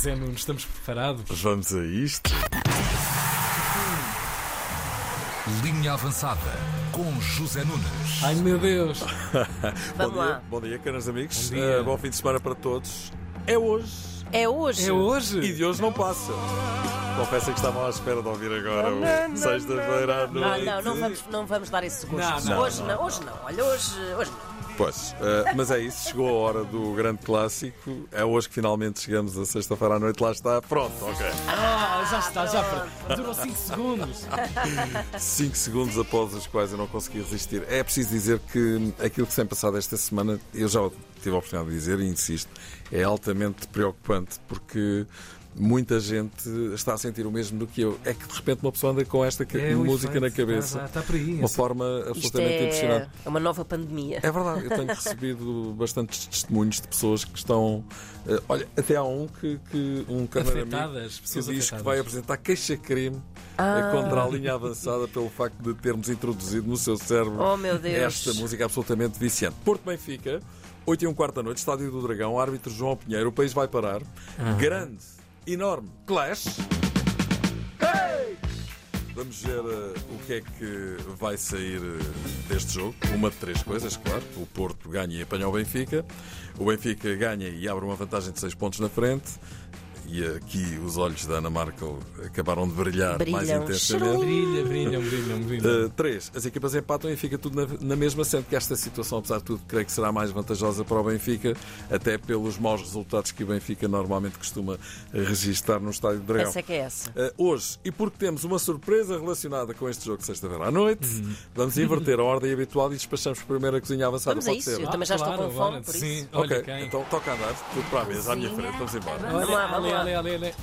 José Nunes, estamos preparados? Vamos a isto. Linha avançada com José Nunes. Ai meu Deus! bom Vamos lá. dia, bom dia, caros amigos. Bom dia. Eh, bom fim de semana para todos. É hoje. É hoje. É hoje! E de hoje não passa. Confessem que estavam à espera de ouvir agora o sexta-feira à Não, noite. não, não vamos, não vamos dar esse gosto. Não, não, hoje não, hoje não. Olha, hoje, hoje não. Pois, eh, mas é isso, chegou a hora do grande clássico. É hoje que finalmente chegamos a sexta-feira à noite, lá está. Pronto, ok. Ah, já está, já per- durou 5 segundos. 5 segundos após os quais eu não consegui resistir. É preciso dizer que aquilo que se tem passado esta semana, eu já tive a oportunidade de dizer e insisto, é altamente preocupante porque muita gente está a sentir o mesmo do que eu. É que de repente uma pessoa anda com esta É música efeito. na cabeça. Está, está por aí. Uma forma Isto absolutamente é, impressionante. é uma nova pandemia. É verdade, eu tenho recebido bastantes testemunhos de pessoas que estão. eh, olha, até há um que, que um Afetadas, que diz que afetadas. vai apresentar queixa-crime eh, contra a linha avançada pelo facto de termos introduzido no seu cérebro Oh, meu Deus. esta música absolutamente viciante. Porto Benfica, 8 e um quarto da noite, Estádio do Dragão, árbitro João Pinheiro, o país vai parar. Grande, enorme clash. Hey! Vamos ver eh, o que é que vai sair eh, deste jogo. Uma de três coisas, claro. O Porto ganha e apanha o Benfica. O Benfica ganha e abre uma vantagem de 6 pontos na frente. E aqui os olhos da Ana Markel acabaram de brilhar mais Brilham. intensamente. Brilha, brilham, brilham, brilham. Uh, três, as equipas empatam e fica tudo na, na mesma, sendo que esta situação, apesar de tudo, creio que será mais vantajosa para o Benfica, até pelos maus resultados que o Benfica normalmente costuma registar no Estádio do Dragão. Essa é que é essa. Uh, hoje, e porque temos uma surpresa relacionada com este jogo de sexta-feira à noite, Uhum. vamos inverter a ordem habitual e despachamos primeiro a cozinha avançada. Vamos a Pode isso. ser? Eu também já estou claro, com fome, por sim. isso. Olha ok, quem. então toca a andar, tudo para a mesa, à minha frente, vamos embora. Olha, Vamos lá, vamos lá. Ali, ali, ali.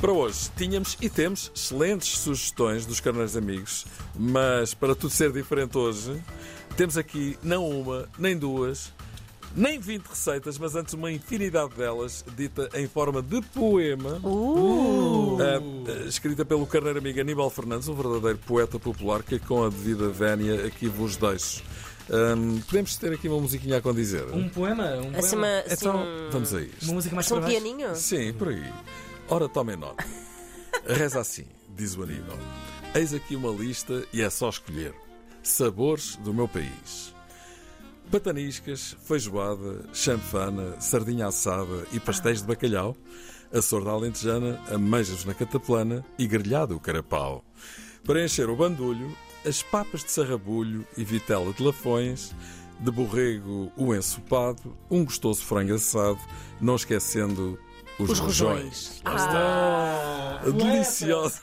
Para hoje tínhamos e temos excelentes sugestões dos carneiros amigos, mas para tudo ser diferente hoje, temos aqui não uma, nem duas, nem 20 receitas, mas antes uma infinidade delas, dita em forma de poema, Uh! ah, escrita pelo carneiro amigo Aníbal Fernandes, um verdadeiro poeta popular que com a devida vénia aqui vos deixo. Ahm, podemos ter aqui uma musiquinha a condizer? Um poema? Um Assim, poema? uma, assim, Então, um- vamos a isto. Uma música mais um pianinho? Sim, por aí. Ora, tomem nota. Reza assim, diz o Aníbal. Eis aqui uma lista e é só escolher. Sabores do meu país. Pataniscas, feijoada, chanfana, sardinha assada e pastéis de bacalhau. Açor da alentejana, ameijas na cataplana e grelhado o carapau. Para encher o bandulho, as papas de sarrabulho e vitela de lafões, de borrego o ensopado, um gostoso frango assado, não esquecendo os, Os rojões. Ah, Deliciosa,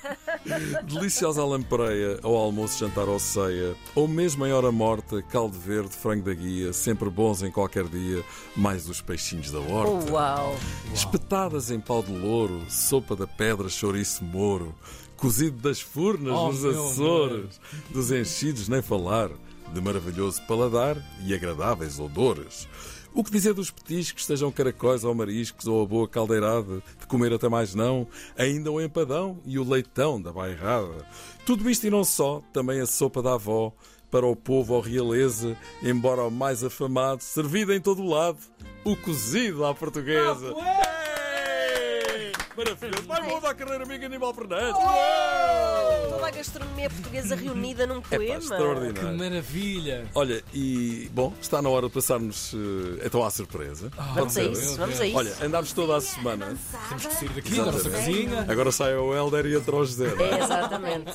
deliciosa lampreia ao almoço, jantar ou ceia, ou mesmo em hora morta, caldo verde, frango da guia, sempre bons em qualquer dia, mais os peixinhos da horta. uau. Espetadas em pau de louro, sopa da pedra, chouriço moro, cozido das furnas Oh, nos Açores, dos enchidos nem falar, de maravilhoso paladar e agradáveis odores. O que dizer dos petiscos, sejam caracóis ou mariscos ou a boa caldeirada, de comer até mais não, ainda o empadão e o leitão da bairrada. Tudo isto e não só, também a sopa da avó, para o povo ou realeza, embora o mais afamado, servido em todo o lado, o cozido à portuguesa. Maravilhoso! Vai bom da carreira amiga Aníbal Fernandes! Uou! Toda a gastronomia portuguesa reunida num Epá, poema. Que extraordinário. maravilha! Olha, e bom, está na hora de passarmos eh, então à surpresa. Vamos a isso, vamos a isso. Olha, andámos toda a semana. Temos que sair daqui da nossa cozinha. Agora sai o Helder e entra o José. não é? É, exatamente.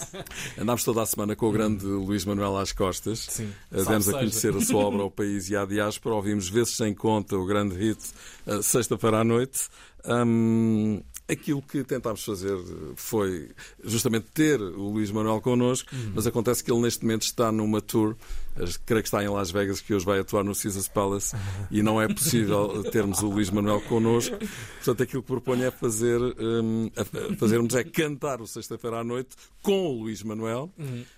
Andámos toda a semana com o grande Luís Manuel às costas. Sim. Eh, Demos a conhecer a sua obra ao país e à diáspora. Ouvimos vezes sem conta o grande hit eh, Sexta-feira à noite. Hum, aquilo que tentámos fazer foi justamente ter o Luís Manuel connosco, mas acontece que ele neste momento está numa tour, creio que está em Las Vegas, que hoje vai atuar no Caesars Palace, e não é possível termos o Luís Manuel connosco. Portanto, aquilo que proponho é fazer, a fazermos é cantar o Sexta-feira à noite com o Luís Manuel,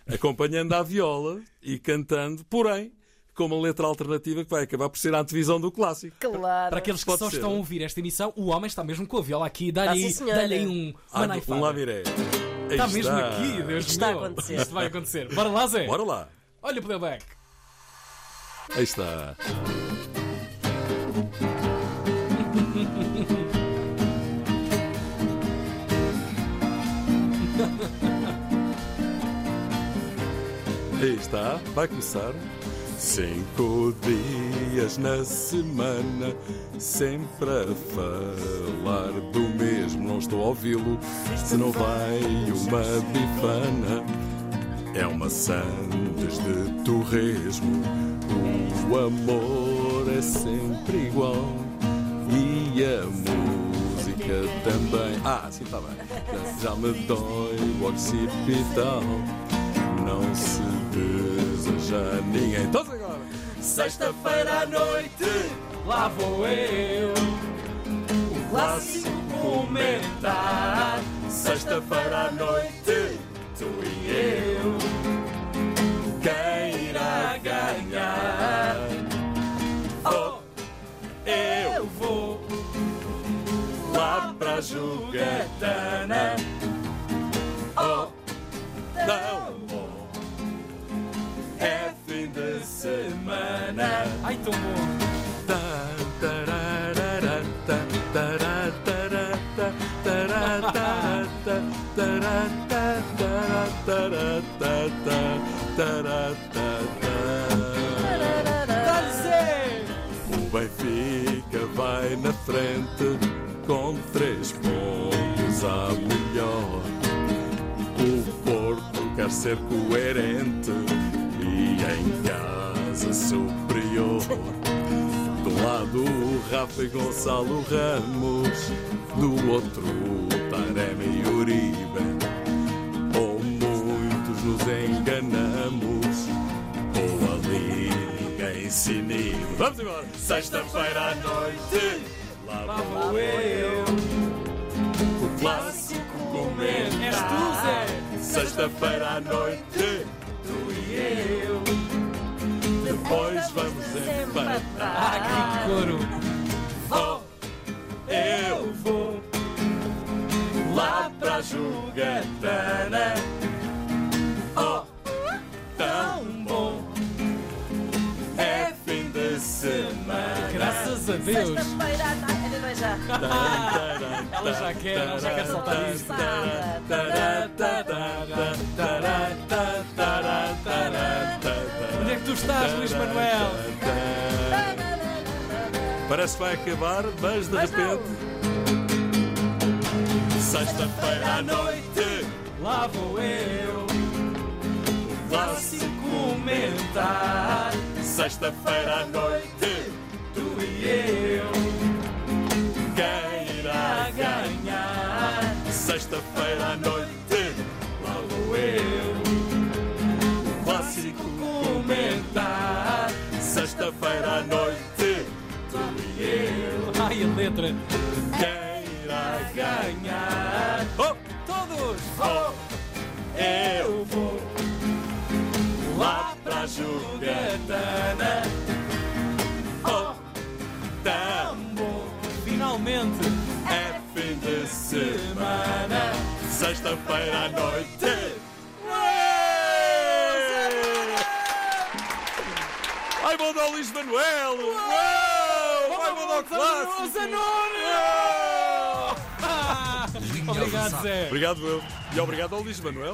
acompanhando a viola e cantando, porém, com uma letra alternativa que vai acabar por ser a antevisão do clássico. Claro. Para aqueles que Pode só ser. estão a ouvir esta emissão, o homem está mesmo com a viola aqui, dá-lhe ah, aí um, ah, Um lamiré. Está, está mesmo aqui, Deus está meu. Acontecer. Isto vai acontecer. Bora lá, Zé. Bora lá. Olha o playback. Aí está. Aí está, vai começar. Cinco dias na semana, sempre a falar do mesmo. Não estou a ouvi-lo, se não vai uma bifana. É uma sandes de torresmo. O amor é sempre igual. E a música também. Ah, sim, está bem. Já me dói o occipital. Não se deseja ninguém. Todos agora! Sexta-feira à noite, lá vou eu. O clássico comentar. Sexta-feira à noite, tu e eu. Quem irá ganhar? Oh, eu vou lá para a Ai, tão bom. O Benfica vai na frente com três pontos a melhor. O Porto quer ser coerente e em casa superior. De um lado o Rafa e Gonçalo Ramos, do outro o Taremi e Uribe. Ou muitos nos enganamos, ou ali ninguém se inibe. Vamos embora! Sexta-feira à noite, lá vou eu. O clássico comentar. És tu, Zé! Sexta-feira à noite, tu e eu. Depois vamos empatar. Ah, que coro! Oh, eu vou lá para a jogatana. Oh, tão bom! É fim de semana. Graças a Deus! Sexta-feira à noite. Ainda não é já. Ela já quer, ela já quer saltar isto. Estás, Luís Manuel? Parece que vai acabar, mas de Mas repente. Sexta-feira à noite, Lá vou eu, o clássico comentar. sexta-feira à noite, Tu e eu, quem irá ganhar. Sexta-feira à noite, Ganhar. Oh, Todos! oh, eu vou lá para a jogatana. Oh, tão bom. Finalmente, É fim de semana, sexta-feira à noite. Ai, vou dar o Luís Manuel! Uou! Vai, vou dar o clássico! Obrigado. Zé. Obrigado, eu. E obrigado ao Luís Manuel.